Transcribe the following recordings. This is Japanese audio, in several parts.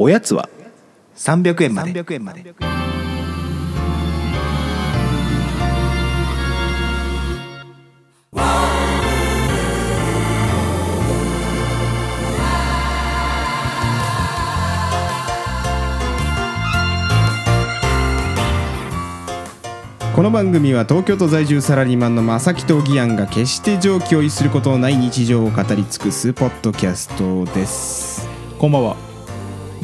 おやつは300円まで。300円まで。この番組は東京都在住サラリーマンの正木と義安が決して常軌を逸することのない日常を語り尽くすポッドキャストです。こんばんは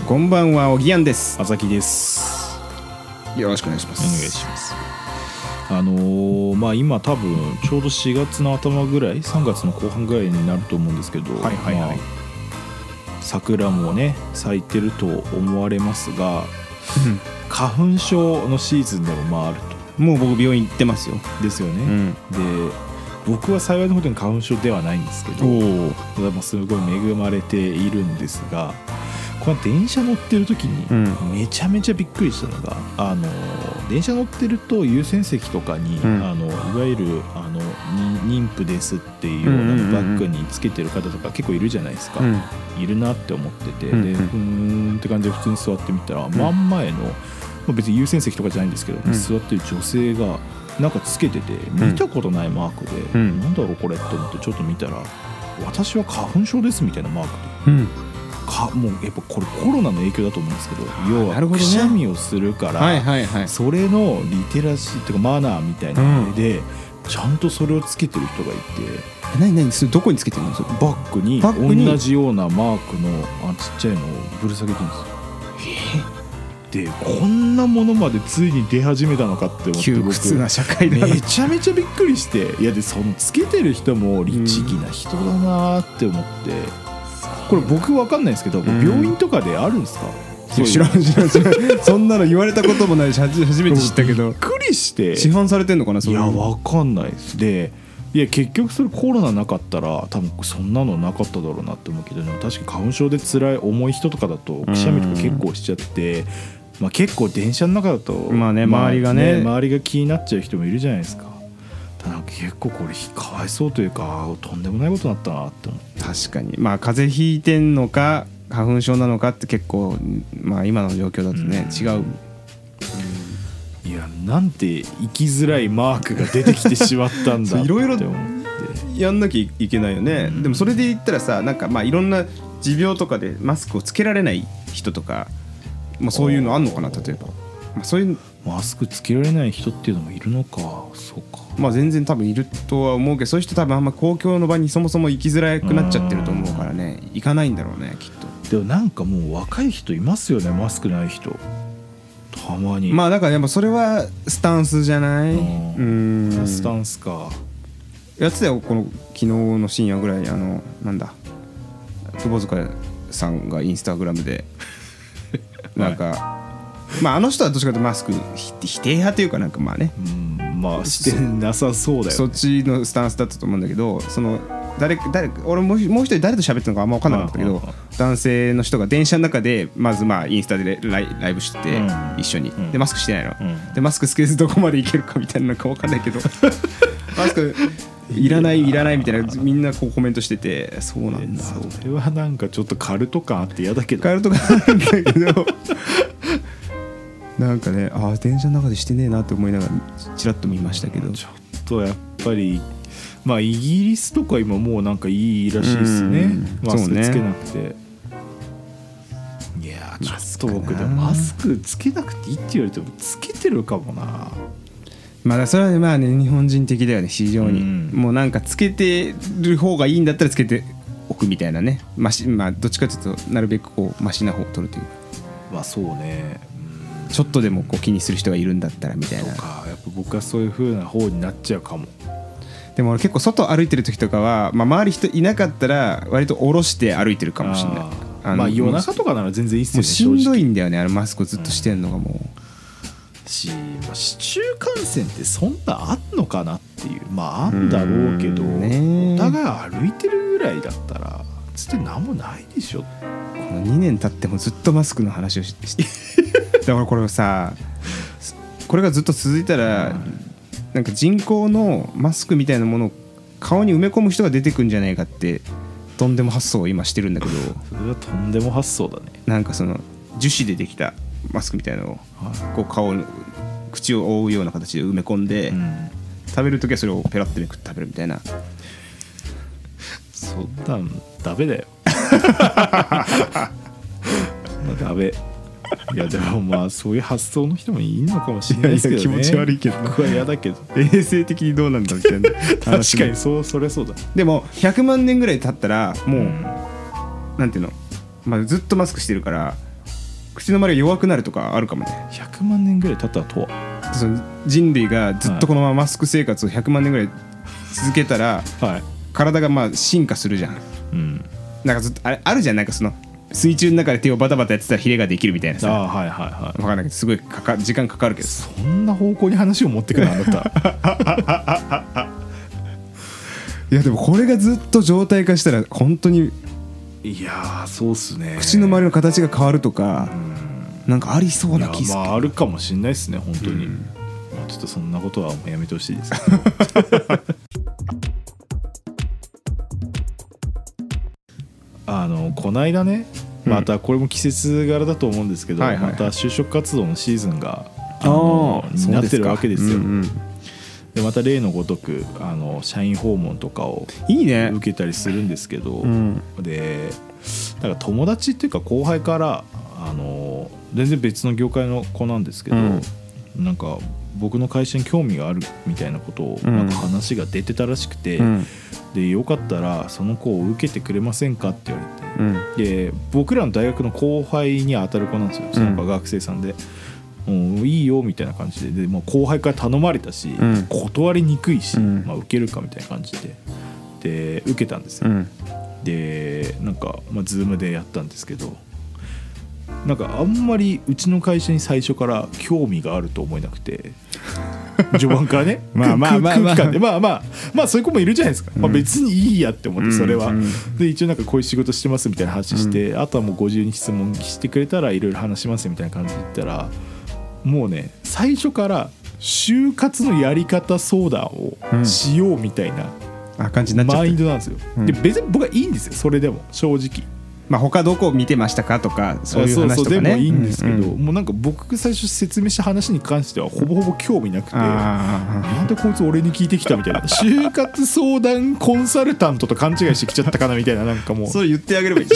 こんばんはおぎやんです。あさきです。よろしくお願いしまお願いします。あのーまあ今多分ちょうど4月の頭ぐらい3月の後半ぐらいになると思うんですけど、はいはいはい。まあ桜もね咲いてると思われますが花粉症のシーズンでもまああると。もう僕病院行ってますよ。ですよね、うん。で僕は幸いなことに花粉症ではないんですけどすごい恵まれているんですがこの電車乗ってる時にうん。めちゃめちゃびっくりしたのが、あの電車乗ってると優先席とかに、うん。あのいわゆるあのに妊婦ですっていうよううんうんうんうん。なバッグにつけてる方とか結構いるじゃないですか、うん。いるなって思ってて、うんうん。でふーんって感じで普通に座ってみたら、真ん前の、まあ、別に優先席とかじゃないんですけど、うん。座ってる女性がなんかつけてて見たことないマークで、うん。なんだろうこれって思ってちょっと見たら私は花粉症ですみたいなマークで。うんかもうやっぱこれコロナの影響だと思うんですけど要はくしゃみをするから、それのリテラシーっていうかマナーみたいなので、ちゃんとそれをつけてる人がいて。え何何それどこにつけてるの？それバッグにバッグに？同じようなマークのあちっちゃいのをぶら下げてるんですよ。でこんなものまでついに出始めたのかって思って窮屈な社会めちゃめちゃびっくりしていやでそのつけてる人も律儀な人だなって思って、これ僕わかんないですけど、ん。病院とかであるんですか？知らん知らん知らん。そんなの言われたこともないし初初めて知ったけど。びっくりして。市販されてんのかなそいうやわかんないです。でいや結局それコロナなかったら多分そんなのなかっただろうなって思うけどでも確かに花粉症で辛い重い人とかだとくしゃみとか結構しちゃって、まあ、結構電車の中だとまあね周りがね周りが気になっちゃう人もいるじゃないですか結構これかわいそうというかとんでもないことになったなって思って。確かに。まあ風邪ひいてんのか花粉症なのかって結構まあ今の状況だとね、うん。違う。いやなんて生きづらいマークが出てきてしまったんだ いろいろやんなきゃいけないよね、うん。でもそれで言ったらさなんかまあいろんな持病とかでマスクをつけられない人とか、まあ、そういうのあんのかな例えば、まあ、そういうマスクつけられない人っていうのもいるのか。そうか。まあ全然多分いるとは思うけどそういう人多分あんま公共の場にそもそも行きづらくなっちゃってると思うからね。行かないんだろうねきっと。でもなんかもう若い人いますよねマスクない人。たまに。まあだからやっぱそれはスタンスじゃない？うん。うん。スタンスか。やってたよこの昨日の深夜ぐらいにあのなんだ？窪塚さんがインスタグラムで なんか、まああの人はどっちかというとマスクひ否定派というかなんかまあね。うんまあしてなさそうだよ、そっちのスタンスだったと思うんだけどその誰誰俺もうもう一人誰と喋ってたのかあんま分かんなかったけど男性の人が電車の中でまずまあインスタでライライブしててうん。一緒に。ん。でマスクしてないの。うん。でマスクつけずどこまでいけるかみたいななんか分かんないけど。マスクいらないいらないみたいなみんなこうコメントしててそうなんだ。それはなんかちょっとカルト感あって嫌だけど。カエルとかあるんだけどなんかねああ電車の中でしてねえなって思いながらちらっと見ましたけど。ちょっとやっぱりまあイギリスとか今もうなんかいいらしいですね。うん。マスクつけなくて、いやーちょっと僕マスクなでもマスクつけなくていいって言われてもつけてるかもな。まあそれはまあね日本人的だよね非常に、うん。もうなんかつけてる方がいいんだったらつけておくみたいなねましまあどっちかというとなるべくこうマシな方を取るというか。まあそうねちょっとでもこう気にする人がいるんだったらみたいな。とかやっぱ僕はそういう風な方になっちゃうかも。でも俺結構外歩いてる時とかは、まあ、周り人いなかったら割と下ろして歩いてるかもしれない。あまあ夜中とかなら全然いいっすよねもうしんどいんだよねあのマスクをずっとしてんのがもし、まあ、市中感染ってそんなあんのかなっていう。まああんだろうけどお互い歩いてるぐらいだったらつって何もないでしょ。うこの2年経ってもずっとマスクの話をししてだからこれさこれがずっと続いたらなんか人工のマスクみたいなものを顔に埋め込む人が出てくんじゃないかってとんでも発想を今してるんだけど。それはとんでも発想だね。なんかその樹脂でできたマスクみたいなのをはこう顔の口を覆うような形で埋め込んで、いうん。食べる時はそれをペラッとめくって食べるみたいな。そんなんダメだよ。ダメいやでもまあそういう発想の人もいいのかもしれないですけどね。いやいや気持ち悪いけど。僕は嫌だけど。衛生的にどうなんだみたいな確かにそうそれそうだ。でも100万年ぐらい経ったらもう、うん。なんていうの、まあ、ずっとマスクしてるから口の周りが弱くなるとかあるかもね。100万年ぐらい経ったとは。その人類がずっとこのままマスク生活を100万年ぐらい続けたらはい。体がまあ進化するじゃん。うん。なんかずっとあれあるじゃん。なんかその水中の中で手をバタバタやってたらヒレができるみたいなさ。ああはいはいはい。分かんないけどすごいかか時間かかるけど。そんな方向に話を持ってくるのあなた。いやでもこれがずっと状態化したら本当にいやーそうっすね。口の周りの形が変わるとかなんかありそうな気する。まああるかもしれないですね本当に、まあちょっとそんなことはもうやめてほしいです。あのこないだねまたこれも季節柄だと思うんですけど、また就職活動のシーズンがあのになってるわけですよ。でまた例のごとくあの社員訪問とかをいいね。受けたりするんですけど、うん。でなんか友達っていうか後輩からあの全然別の業界の子なんですけど、うん。なんか僕の会社に興味があるみたいなことをうん。なんか話が出てたらしくて、うん。でよかったらその子を受けてくれませんかって言われて、うん。で僕らの大学の後輩に当たる子なんですよその子は学生さんで。うん、いいよみたいな感じで。で、まあ、後輩から頼まれたし、ん。断りにくいし、うん。まあ、受けるかみたいな感じで。で受けたんですよ、うん。でなんか、まあ、ズームでやったんですけどなんかあんまりうちの会社に最初から興味があると思えなくて。序盤からね。まあまあまあまあ。まあまあまあそういう子もいるじゃないですか、まあ、別にいいやって思ってそれは、うん。うんで一応なんかこういう仕事してますみたいな話して、あとはもう50に質問してくれたらいろいろ話しますみたいな感じで言ったらもうね最初から就活のやり方相談をしようみたいなあ感じになっちゃってマインドなんですよ、うん。で別に僕はいいんですよ。それでも。正直まあ他どこ見てましたかとかそういう話とかね。でもいいんですけど、うんうん。もうなんか僕最初説明した話に関してはほぼほぼ興味なくてあなんでこいつ俺に聞いてきたみたいな就活相談コンサルタントと勘違いしてきちゃったかなみたいななんかもう。あそれ言ってあげればいいじ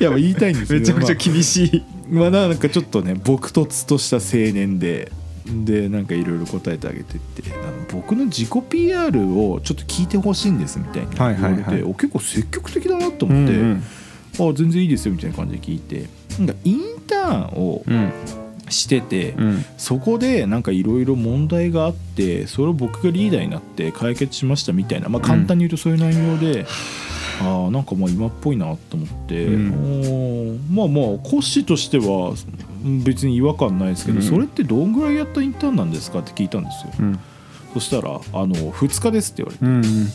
いやまあ言いたいんですけどゃんめちゃくちゃ厳しい。まあ、まあなんかちょっとね朴突とした青年ででなんかいろいろ答えてあげてってあの僕の自己 PR をちょっと聞いてほしいんですみたいに言われて、はいはいはい。お結構積極的だなと思って、うんうんあ全然いいですよみたいな感じで聞いて。なんかインターンをうんしてて、うん。そこでなんかいろいろ問題があってそれを僕がリーダーになって解決しましたみたいな、まあ、簡単に言うとそういう内容で、ああなんかまあ今っぽいなと思って、うん。まあまあコッシーとしてはうん別に違和感ないですけど、うん。それってどんぐらいやったインターンなんですかって聞いたんですよ、うん。そしたら「あの2日です」って言われて。うんうん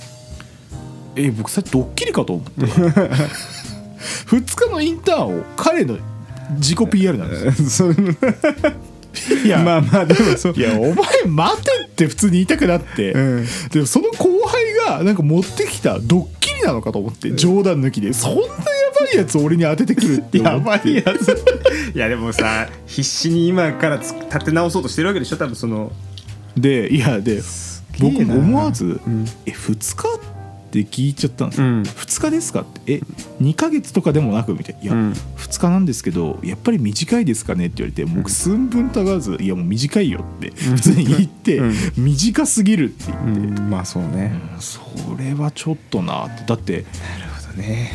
「え僕さっきドッキリかと思って 2日のインターンを彼の自己 PR なんですよ。いや。まあまあでもそう。いやお前待てって普通に言いたくなって、うん。でもその後輩がなんか持ってきたドッキリなのかと思って冗談抜きで。そんなやばいやつ俺に当ててくるってやばいやつ いやでもさ必死に今からつ立て直そうとしてるわけでしょ？多分その。でいやで僕な。も思わずん「え2日?」って聞いちゃったんですよ「うん。2日ですか?」って「え2ヶ月とかでもなく」みたいな「いや、うん。2日なんですけどやっぱり短いですかね?」って言われて僕寸分たがわず「いやもう短いよ」って普通に言ってうん「短すぎる」って言って。うんまあそうね。それはちょっとなって。だってなるほどね。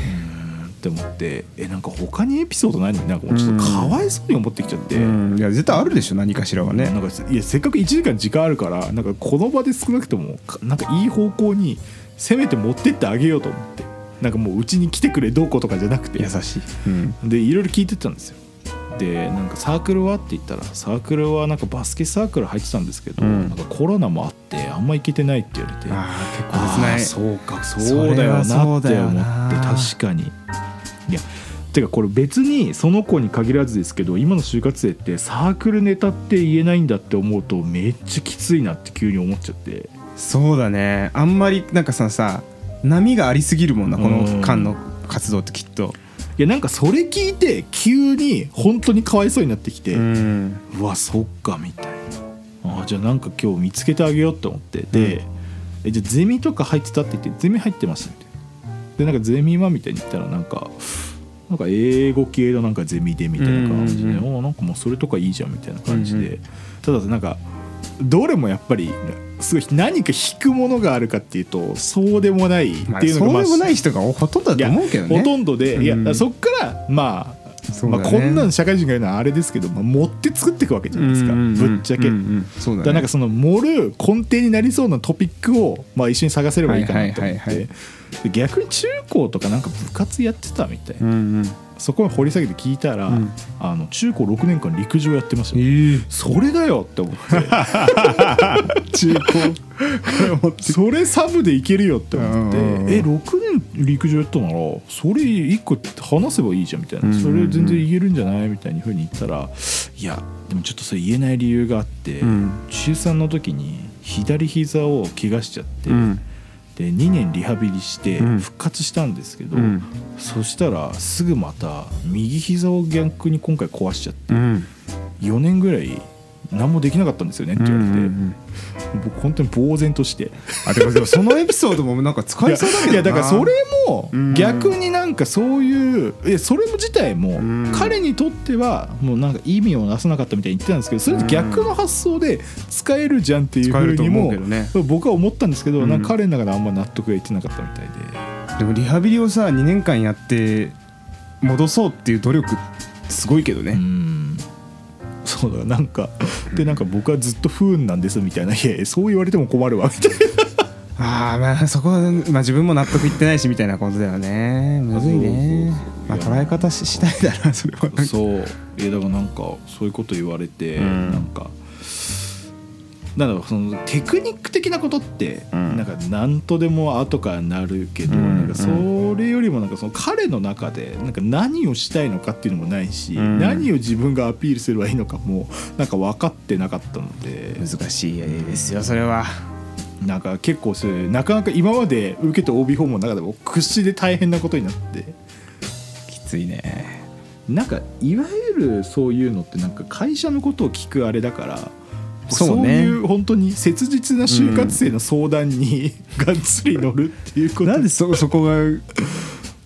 って思ってえなんか他にエピソードないのになんかもうちょっとかわいそうに思ってきちゃって、うん。いや絶対あるでしょ何かしらはね。なんかいやせっかく1時間時間あるからなんかこの場で少なくともかなんかいい方向にせめて持ってってあげようと思って。なんかもううちに来てくれどうこうとかじゃなくて。優しい。うん。でいろいろ聞いてったんですよ。でなんかサークルはって言ったらサークルはなんかバスケサークル入ってたんですけど、うん。なんかコロナもあってあんま行けてないって言われて。ああ結構ですね。そうかそうだよなって思って確かに。いやてかこれ別にその子に限らずですけど今の就活生ってサークルネタって言えないんだって思うとめっちゃきついなって急に思っちゃってそうだね。あんまりなんかささ波がありすぎるもんなこうん。の間の活動ってきっと。いやなんかそれ聞いて急に本当にかわいそうになってきて、ううんわそっかみたいな。あじゃあなんか今日見つけてあげようって思って。で、えじゃあゼミとか入ってたって言ってゼミ入ってましたみたいなでなんかゼミはみたいに言ったらなんかなんか英語系のなんかゼミでみたいな感じで、うんうんおなんかもうそれとかいいじゃんみたいな感じで、うんうただなんかどれもやっぱりすごい何か引くものがあるかっていうとそうでもないまあっていうのが、そうでもない人がほとんどだと思うけどね。ほとんどで、いやうんそっからまあね。まあ、こんなん社会人が言うのはあれですけど、まあ、持って作っていくわけじゃないですか、うんうんうん。ぶっちゃけ、うんうんそうだね。だからなんかその盛る根底になりそうなトピックを、まあ、一緒に探せればいいかなと思って、はいはいはいはい。で逆に中高とかなんか部活やってたみたいな、うんうんそこを掘り下げて聞いたら、うん。あの中高6年間陸上やってましたよ、えそれだよって思って。中高。それサブでいけるよって思って、え6年陸上やったならそれ1個話せばいいじゃんみたいな、うん。うんうんそれ全然言えるんじゃないみたいにふうに言ったらいやでもちょっとそれ言えない理由があって、うん。中3の時に左膝を怪我しちゃって、うんで2年リハビリしてうん。復活したんですけど、うん。そしたらすぐまた右膝を逆に今回壊しちゃってうん。4年ぐらい何もできなかったんですよねって言われて、うんうんうん。僕本当に呆然として。あでもでもそのエピソードもなんか使えそうだけどな。いやだからそれもうん。逆になんかそういういやそれも自体もん。彼にとってはもうなんか意味をなさなかったみたいに言ってたんですけどそれと逆の発想で使えるじゃんっていうふうにも僕は思ったんですけどうん。なんか彼の中であんま納得がいってなかったみたいで。でもリハビリをさ2年間やって戻そうっていう努力すごいけどね、うんそうだなんかでなんか僕はずっと不運なんですみたいないやそう言われても困るわみたいな。ああまあそこは、まあ、自分も納得いってないしみたいなことだよね。むずいね。まあ捉え方し次第だなそれは。そう。いやだからなんかそういうこと言われて、うん。なんかなんだろうそのテクニック的なことって、うん。なんか何とでも後からなるけど、うんなんかそれよりもなんかその彼の中でなんか何をしたいのかっていうのもないし、うん。何を自分がアピールすればいいのかもなんか分かってなかったので。難しいですよそれは。なんか結構それなかなか今まで受けた OB 訪問の中でも屈指で大変なことになって。きついね。なんかいわゆるそういうのってなんか会社のことを聞くあれだからそうね。いう本当に切実な就活生の相談に、がっつり乗るっていうこと。なんでそそこが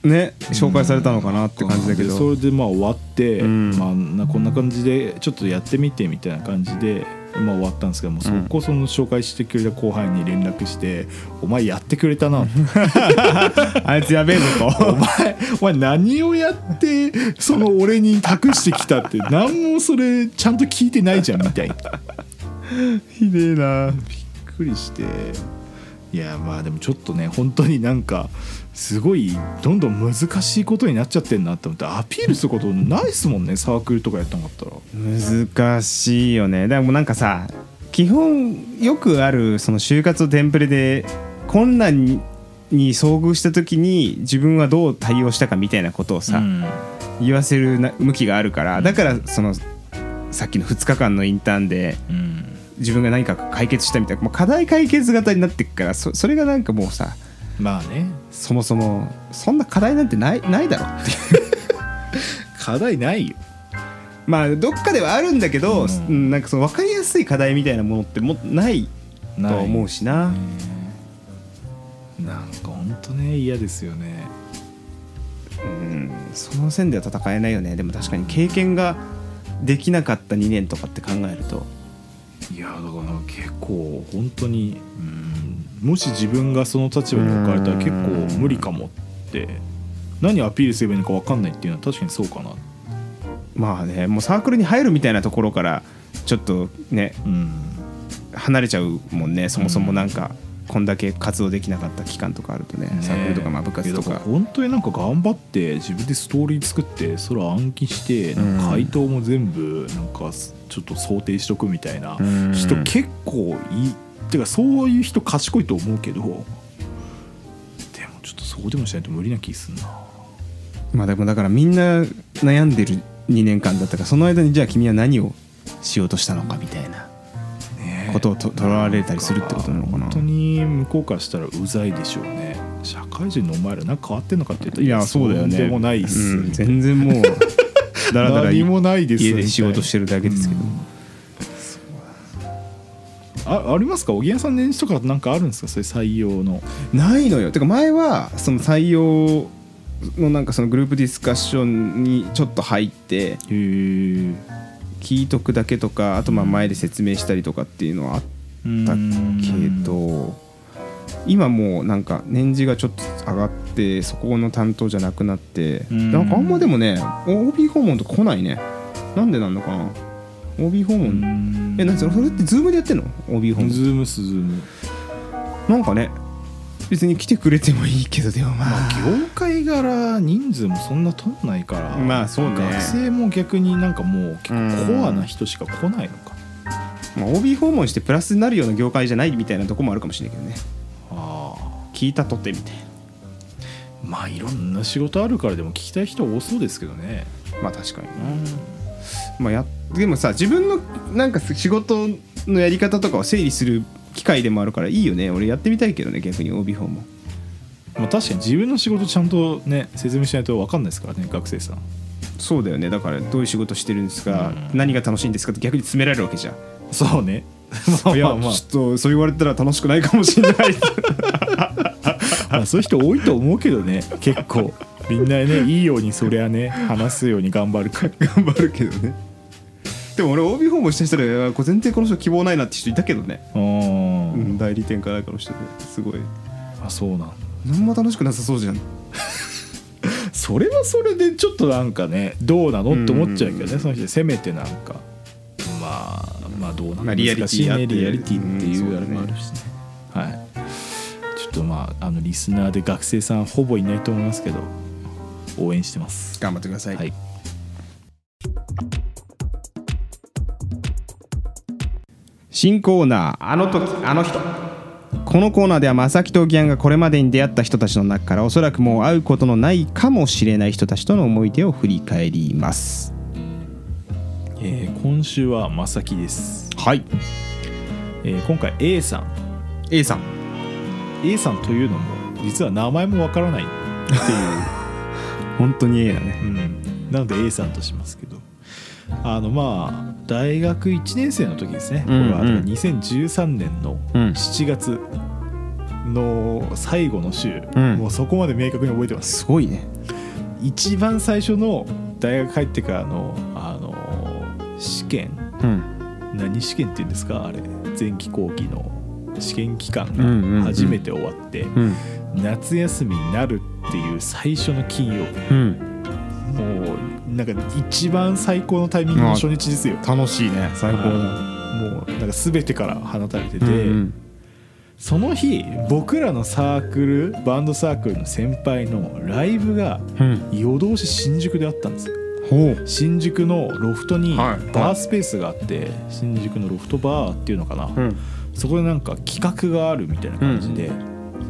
ね紹介されたのかなって感じだけど。でそれでまあ終わって、うん。まあ、なこんな感じでちょっとやってみてみたいな感じで、まあ、終わったんですけどもうそこその紹介してくれた後輩に連絡して「お前やってくれたな」あいつやべえぞお前お前何をやってその俺に託してきたって何もそれちゃんと聞いてないじゃんみたいな ひでえな。くりして。いやまあでもちょっとね本当になんかすごいどんどん難しいことになっちゃってんなって思ってアピールすることないっすもんねサークルとかやったんかったら。難しいよね。でもなんかさ基本よくあるその就活のテンプレで困難にに遭遇した時に自分はどう対応したかみたいなことをさ、うん。言わせるな向きがあるからだからそのさっきの2日間のインターンでうん自分が何か解決したみたいなもう課題解決型になっていくからそそれがなんかもうさまあね。そもそもそんな課題なんてないないだろ。っていう課題ないよ。まあどっかではあるんだけど、うん。うんなんかその分かりやすい課題みたいなものってもうないとは思うしな。なんか本当ね嫌ですよね。うん。その線では戦えないよね。でも確かに経験ができなかった2年とかって考えるといやだから結構本当にうんもし自分がその立場に置かれたら結構無理かもって何アピールすればいいのか分かんないっていうのは確かにそうかな。まあねもうサークルに入るみたいなところからちょっとねうん。離れちゃうもんねそもそもなんかこんだけ活動できなかった期間とかあるとねサークルとかまあ部活とか。ら本当になんか頑張って自分でストーリー作ってそれを暗記してなんか回答も全部なんかちょっと想定しとくみたいなうん。人結構いいてかそういう人賢いと思うけどでもちょっとそうでもしないと無理な気すんな。まあでもだからみんな悩んでる2年間だったからその間にじゃあ君は何をしようとしたのかみたいなねことをととらわれたりするってことなのかな。本当に向こうからしたらうざいでしょうね。社会人のお前らなんか変わってんのかって言うといやそうだよね。でもないっす、うん。全然もう だらだら何もないです家で仕事してるだけですけど、あありますか？おぎやさん年始とかなんかあるんですか？そういう採用の。ないのよ。てか前はその採用のなんかそのグループディスカッションにちょっと入って聞いとくだけとかあとまあ前で説明したりとかっていうのはあったけど今もうなんか年次がちょっと上がってそこの担当じゃなくなってうん。なんかあんまでもね OB 訪問とか来ないね。なんでなんのかな。OB 訪問。えなんそれそれってズームでやってんの？OB 訪問。ズームスズーム。なんかね別に来てくれてもいいけどでもままああ業界柄人数もそんな取んないからまあそうね。学生も逆になんかもう結構コアな人しか来ないのか。まあ OB 訪問してプラスになるような業界じゃないみたいなとこもあるかもしれないけどね。ああ聞いたとってみたいまあいろんな仕事あるからでも聞きたい人多そうですけどね。なまあ確かにな。まあやでもさ自分のなんか仕事のやり方とかを整理する機会でもあるからいいよね。俺やってみたいけどね逆に OB 訪問まあ確かに自分の仕事ちゃんとね説明しないと分かんないですからね学生さん。そうだよね。だからどういう仕事してるんですか、うん。何が楽しいんですかって逆に詰められるわけじゃん。そうね。まあいやまあまあ。ちょっとそう言われたら楽しくないかもしれない まあそういう人多いと思うけどね。結構。みんなねいいようにそりゃね話すように頑張るか。ら頑張るけどね。でも俺 OB 訪問した人でこれ全然この人希望ないなって人いたけどね、うんうん、代理店かなんかの人で。すごい。あそうなん。何も楽しくなさそうじゃん。それはそれでちょっとなんかねどうなの？って思っちゃうけどね、うんその人。せめてなんか。まあまあどうなの、まあリアリティって。ねリアリティっていうあれもあるしね、とまああのリスナーで学生さんほぼいないと思いますけど応援してます。頑張ってください、はい。新コーナーあの時あの人。このコーナーでは正木とギャンがこれまでに出会った人たちの中からおそらくもう会うことのないかもしれない人たちとの思い出を振り返ります。えー今週はまさきです、はい。えー今回 A さん。A さん A さんというのも実は名前もわからないっていう。本当に A だね。うん、なので A さんとしますけど。あのまあ大学1年生の時ですね、これは2013年のうん。7月の最後の週、うん。もうそこまで明確に覚えてます。すごいね。一番最初の大学入ってからのあの試験。うん。何試験っていうんですか？あれ。前期後期の試験期間うんうんうん。が初めて終わって、うん。夏休みになるっていう最初の金曜日。うん。もうなんか一番最高のタイミングの初日ですよ。楽しいね。最高だもうなんか全てから放たれてて、うんその日僕らのサークルバンドサークルの先輩のライブがうん。夜通し新宿であったんですよ。新宿のロフトにはい。バースペースがあって新宿のロフトバーっていうのかな、うんそこでなんか企画があるみたいな感じで、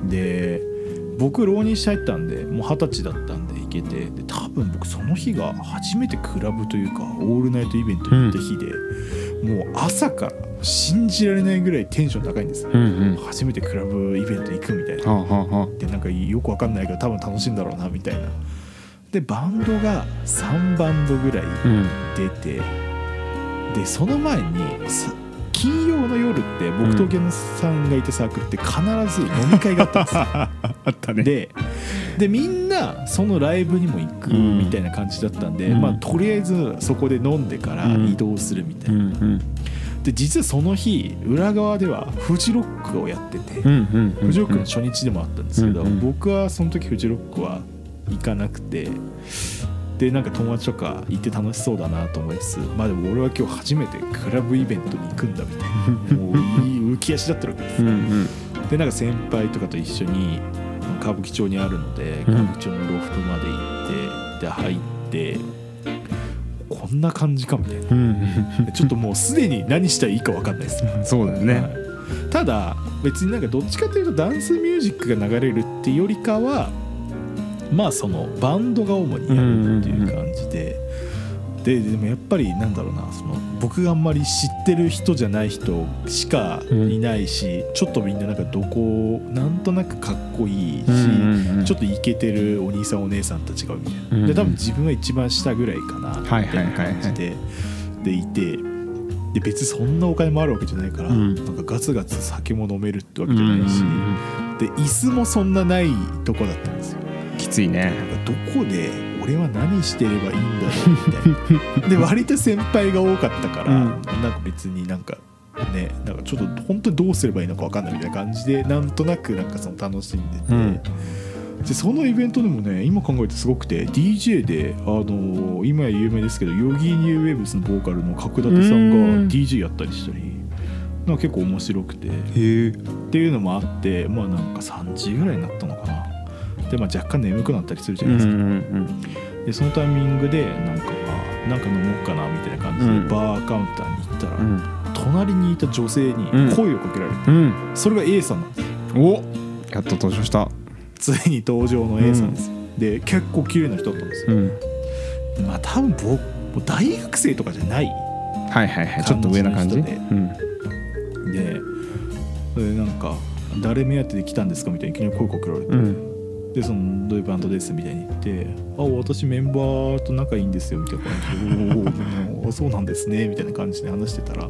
で僕浪人しちゃったんでもう二十歳だったんで行けてで多分僕その日が初めてクラブというかオールナイトイベントに行った日で、もう朝から信じられないぐらいテンション高いんですよ、うんうん。初めてクラブイベント行くみたいな。でなんかよくわかんないけど多分楽しいんだろうなみたいな。でバンドが3バンドぐらいうん。出てでその前にさ金曜の夜って僕とギャンさんがいたサークルって必ず飲み会があったんですよ。あったね。ででみんなそのライブにも行くうんみたいな感じだったんで、うん。まあ、とりあえずそこで飲んでから移動するみたいな、うんで実はその日裏側ではフジロックをやってて、うんうん。フジロックの初日でもあったんですけど、うんうん。僕はその時フジロックは行かなくてでなんか友達とか行って楽しそうだなと思いつつまあでも俺は今日初めてクラブイベントに行くんだみたいなもういい浮き足だったわけですよ、うんうん。でなんか先輩とかと一緒に歌舞伎町にあるのでうん。歌舞伎町のロフトまで行ってで入ってこんな感じかみたいな。うん。ちょっともうすでに何したらいいか分かんないです。うん。そうだよね。はい。ただ別になんかどっちかというとダンスミュージックが流れるっていうよりかはまあそのバンドが主にやるっていう感じで、ででもやっぱりなんだろうなその僕があんまり知ってる人じゃない人しかいないし、ちょっとみんななんかどこなんとなくかっこいいし、うんうんうんちょっとイケてるお兄さんお姉さんたちがみたいな、うんうん。で多分自分は一番下ぐらいかなみたいな感じで、でいてで別にそんなお金もあるわけじゃないから、うん。なんかガツガツ酒も飲めるってわけじゃないし、で椅子もそんなないとこだったんですよ。きついね。どこで俺は何してればいいんだろうみたいな。で割と先輩が多かったから、うん。なんか別になんかねなんかちょっと本当にどうすればいいのか分かんないみたいな感じでなんとなくなんかその楽しんでて、うん。でそのイベントでもね今考えてすごくて DJ であの今や有名ですけどヨギーニューウェーブスのボーカルの角舘さんがうん。DJ やったりしたりなんか結構面白くて。っていうのもあってまあなんか3時ぐらいになったのかなでまあ若干眠くなったりするじゃないですか、でそのタイミングでなんかまあなんか飲もうかなみたいな感じでうん。バーカウンターに行ったら、うん。隣にいた女性に声をかけられて、うん。それが A さんなんです。よおやっと登場した。ついに登場の A さんです。よ、で結構綺麗な人だったんですよ、ん。まあ多分僕大学生とかじゃない。はいはいはい。ちょっと上な感じ。で。でなんか「誰目当てで来たんですか?」みたいにいきなり声かけられて、うんでそのどういうバンドですみたいに言って「あ私メンバーと仲いいんですよ」みたいな感じで「おーおそうなんですね」みたいな感じで話してたら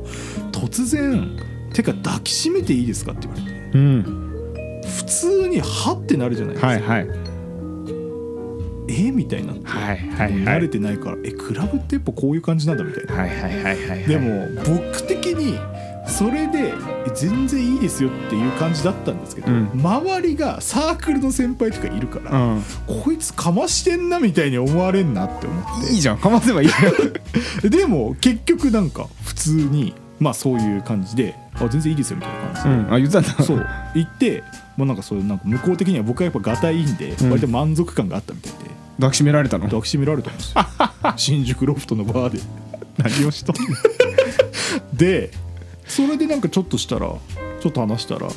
突然「てか抱きしめていいですか?」って言われてうん普通に「は」ってなるじゃないですか、はいはいえみたいになって、はいはい慣れてないから「えクラブってやっぱこういう感じなんだ」みたいな。はいはいはいはいでも僕的にそれでえ全然いいですよっていう感じだったんですけど、うん。周りがサークルの先輩とかいるから、うん。こいつかましてんなみたいに思われんなって思って。いいじゃんかませばいいよ。でも結局なんか普通にまあそういう感じで「あ全然いいですよ」みたいな感じで、うん。あ言ってたんだ。そう。言ってもうなんかそういうなんか向こう的には僕はやっぱがたいいんでうん。割と満足感があったみたいで、抱きしめられたの？抱きしめられたんですよ。新宿ロフトのバーで。何をしとんの でそれでなんかちょっとしたらちょっと話したら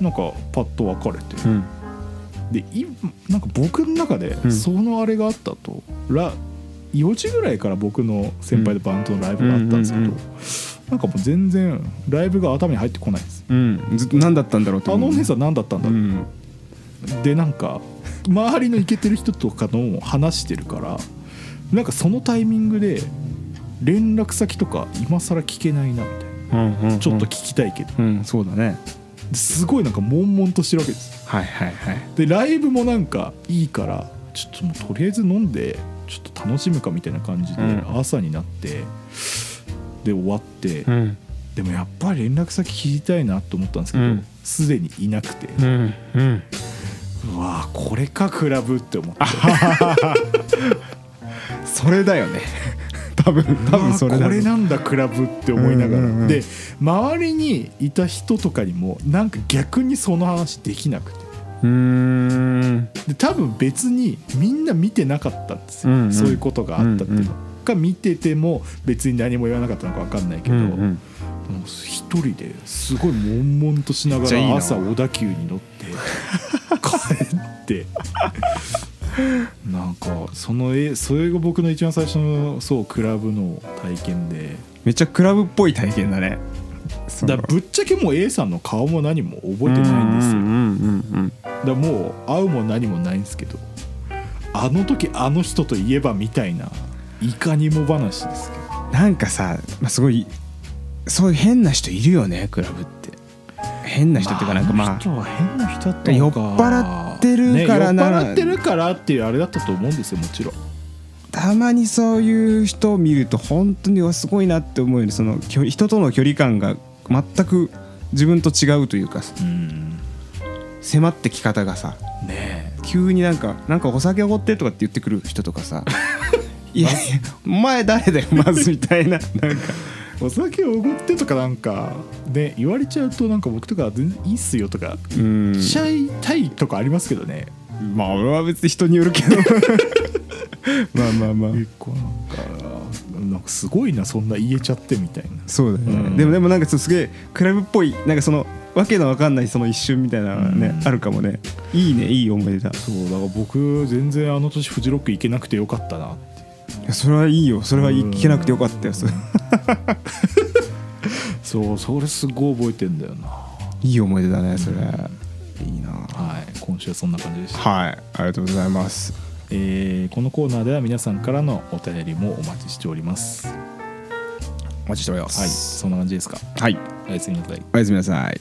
なんかパッと別れて、うん。でいなんか僕の中でうん。そのあれがあったと、ら4時ぐらいから僕の先輩でバンドのライブがあったんですけど、うんうんうんなんかもう全然ライブが頭に入ってこないんです。うん。ずっと何だったんだろうとあのお姉さん何だったんだろう、うん。でなんか周りのイケてる人とかの話してるからなんかそのタイミングで連絡先とか今更聞けないなみたいな。うんうんちょっと聞きたいけど、うんそうだね。すごいなんか悶々としてるわけです。はいはいはい。でライブもなんかいいからちょっともうとりあえず飲んでちょっと楽しむかみたいな感じでうん。朝になって、で終わって、うん。でもやっぱり連絡先聞きたいなと思ったんですけどうん。すで、にいなくて、うんうん。うわーこれかクラブって思って。それだよね多分多分それこれなんだクラブって思いながら、うんうんうんで周りにいた人とかにもなんか逆にその話できなくて。うーん。で多分別にみんな見てなかったんですよ、うんうん。そういうことがあったっていうの、うんうんか見てても別に何も言わなかったのか分かんないけど、うんうん。もう一人ですごい悶々としながら朝小田急に乗って帰って なんかそのえそれが僕の一番最初のそうクラブの体験で。めっちゃクラブっぽい体験だね。だぶっちゃけもう A さんの顔も何も覚えてないんですよ、うんうんうんだもう会うも何もないんですけど。あの時あの人といえばみたいないかにも話ですけど。うんなんかさ、まあ、すごいそういう変な人いるよねクラブって。変な人っていうかなんかまあ変な人だったのか。酔っ払ってるからな。ね、酔っ払ってるからっていうあれだったと思うんですよもちろん。たまにそういう人を見ると本当にすごいなって思うよねその人との距離感が全く自分と違うというかうん。迫ってき方がさ。ね急になんか「なんかお酒おごって」とかって言ってくる人とかさ「いやいやお前誰だよまず」みたいな。なんかお酒をおごってとかなんかね言われちゃうとなんか僕とか全然いいっすよとかうん。言っちゃいたいとかありますけどね、まあ俺は別に人によるけど。まあまあまあ。結構なんかなんかすごいなそんな言えちゃってみたいな。そうだよね、うん。でもでもなんかすげえクラブっぽいなんかそのわけのわかんないその一瞬みたいなね、うん。あるかもね。いいねいい思い出だ。そうだから僕全然あの年フジロック行けなくてよかったなっやそれはいいよ。それは聞けなくてよかったよ。それそうそれすごい覚えてんだよな。いい思い出だねそれ。いいな。はい。今週はそんな感じでした、はい。ありがとうございます。えーこのコーナーでは皆さんからのお便りもお待ちしております。お待ちしておりまはい。そんな感じですか？はい。おやすみなさい。おやすみなさい